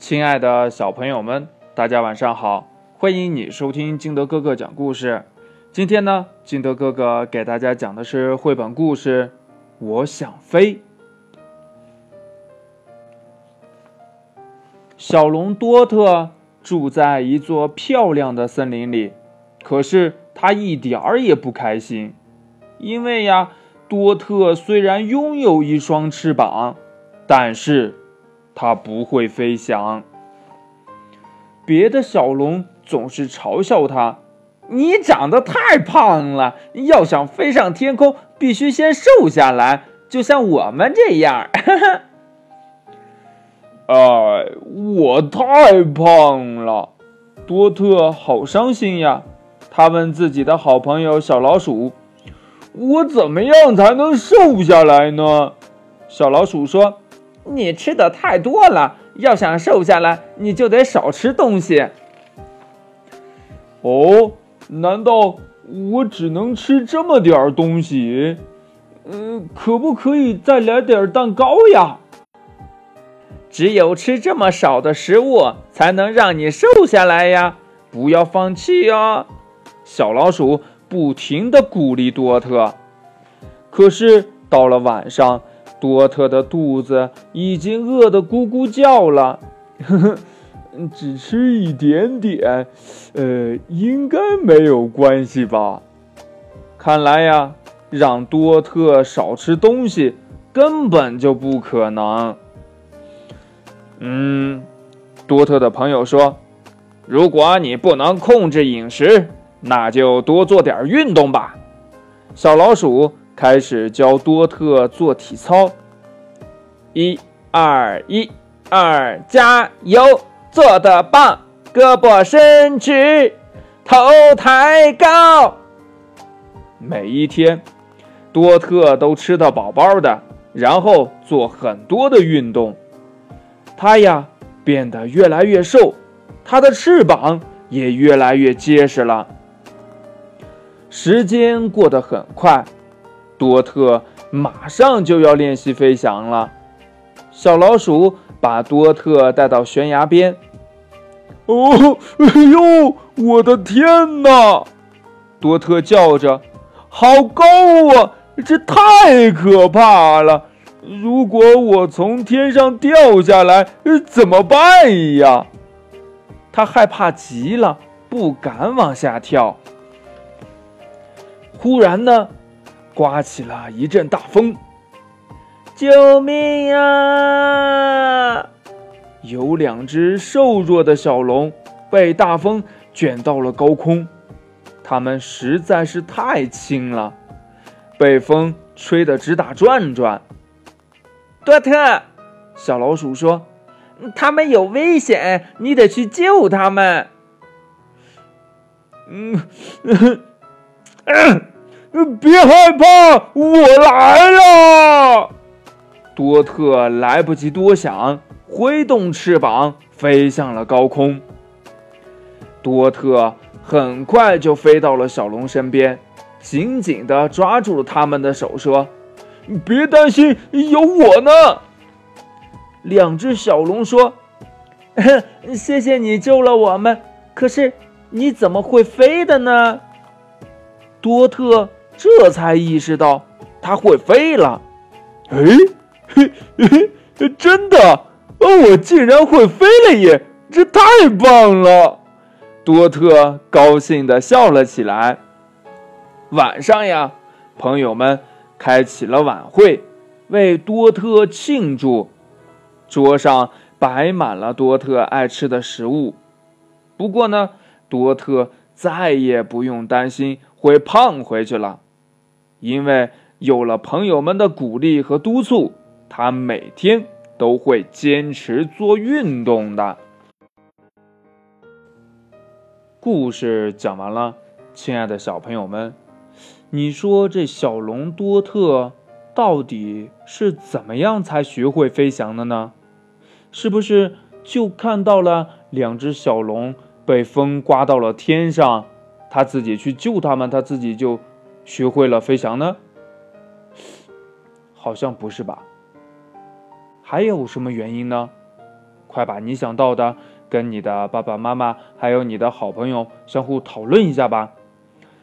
亲爱的小朋友们，大家晚上好！欢迎你收听金德哥哥讲故事。今天呢，金德哥哥给大家讲的是绘本故事《我想飞》。小龙多特住在一座漂亮的森林里，可是他一点儿也不开心，因为呀，多特虽然拥有一双翅膀，但是。它不会飞翔。别的小龙总是嘲笑它：“你长得太胖了，要想飞上天空，必须先瘦下来，就像我们这样。”哎，我太胖了，多特好伤心呀。他问自己的好朋友小老鼠：“我怎么样才能瘦下来呢？”小老鼠说。你吃的太多了，要想瘦下来，你就得少吃东西。哦，难道我只能吃这么点东西？嗯，可不可以再来点蛋糕呀？只有吃这么少的食物，才能让你瘦下来呀！不要放弃哦。小老鼠不停地鼓励多特。可是到了晚上。多特的肚子已经饿得咕咕叫了，呵呵，只吃一点点，呃，应该没有关系吧？看来呀，让多特少吃东西根本就不可能。嗯，多特的朋友说：“如果你不能控制饮食，那就多做点运动吧。”小老鼠。开始教多特做体操，一、二、一、二，加油，做得棒！胳膊伸直，头抬高。每一天，多特都吃得饱饱的，然后做很多的运动。他呀，变得越来越瘦，他的翅膀也越来越结实了。时间过得很快。多特马上就要练习飞翔了。小老鼠把多特带到悬崖边。哦，哎呦，我的天哪！多特叫着：“好高啊，这太可怕了！如果我从天上掉下来，怎么办呀？”他害怕极了，不敢往下跳。忽然呢？刮起了一阵大风，救命啊！有两只瘦弱的小龙被大风卷到了高空，它们实在是太轻了，被风吹得直打转转。多特，小老鼠说：“他们有危险，你得去救他们。”嗯，嗯。别害怕，我来了！多特来不及多想，挥动翅膀飞向了高空。多特很快就飞到了小龙身边，紧紧地抓住了他们的手，说：“别担心，有我呢。”两只小龙说：“ 谢谢你救了我们，可是你怎么会飞的呢？”多特。这才意识到它会飞了，哎，嘿嘿，真的，我竟然会飞了耶！这太棒了！多特高兴地笑了起来。晚上呀，朋友们开启了晚会，为多特庆祝。桌上摆满了多特爱吃的食物。不过呢，多特再也不用担心会胖回去了。因为有了朋友们的鼓励和督促，他每天都会坚持做运动的。故事讲完了，亲爱的小朋友们，你说这小龙多特到底是怎么样才学会飞翔的呢？是不是就看到了两只小龙被风刮到了天上，他自己去救他们，他自己就？学会了飞翔呢？好像不是吧？还有什么原因呢？快把你想到的跟你的爸爸妈妈还有你的好朋友相互讨论一下吧。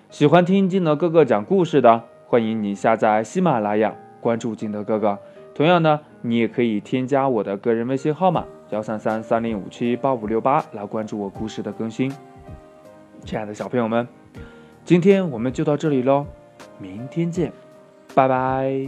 喜欢听金德哥哥讲故事的，欢迎你下载喜马拉雅，关注金德哥哥。同样呢，你也可以添加我的个人微信号码幺三三三零五七八五六八来关注我故事的更新。亲爱的小朋友们，今天我们就到这里喽，明天见，拜拜。